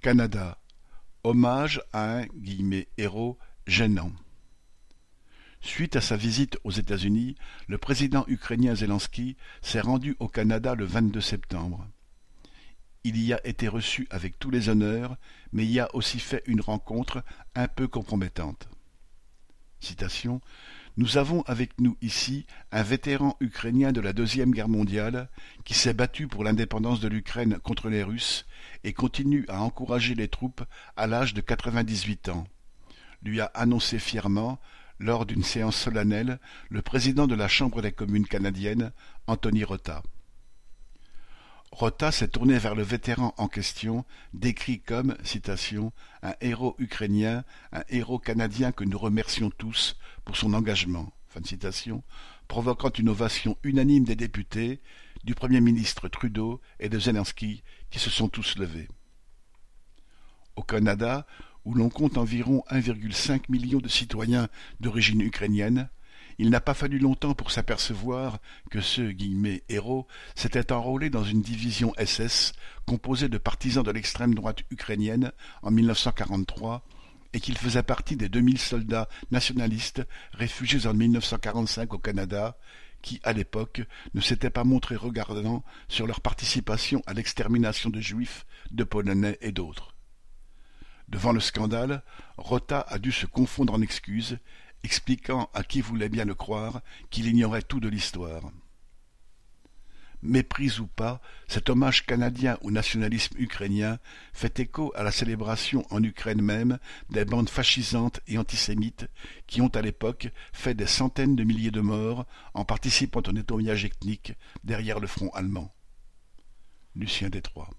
Canada, hommage à un « héros gênant ». Suite à sa visite aux États-Unis, le président ukrainien Zelensky s'est rendu au Canada le vingt-deux septembre. Il y a été reçu avec tous les honneurs, mais y a aussi fait une rencontre un peu compromettante. Citation Nous avons avec nous ici un vétéran ukrainien de la Deuxième Guerre mondiale qui s'est battu pour l'indépendance de l'Ukraine contre les Russes et continue à encourager les troupes à l'âge de quatre-vingt-dix-huit ans, lui a annoncé fièrement, lors d'une séance solennelle, le président de la Chambre des communes canadienne, Anthony Rota. Rota s'est tourné vers le vétéran en question, décrit comme, un héros ukrainien, un héros canadien que nous remercions tous pour son engagement, provoquant une ovation unanime des députés, du Premier ministre Trudeau et de Zelensky, qui se sont tous levés. Au Canada, où l'on compte environ 1,5 million de citoyens d'origine ukrainienne, il n'a pas fallu longtemps pour s'apercevoir que ce « héros s'était enrôlé dans une division SS composée de partisans de l'extrême droite ukrainienne en 1943 et qu'il faisait partie des 2000 soldats nationalistes réfugiés en 1945 au Canada qui, à l'époque, ne s'étaient pas montrés regardants sur leur participation à l'extermination de Juifs, de Polonais et d'autres. Devant le scandale, Rota a dû se confondre en excuses expliquant à qui voulait bien le croire qu'il ignorait tout de l'histoire. Méprise ou pas, cet hommage canadien au nationalisme ukrainien fait écho à la célébration en Ukraine même des bandes fascisantes et antisémites qui ont à l'époque fait des centaines de milliers de morts en participant au nettoyage ethnique derrière le front allemand. Lucien Détroit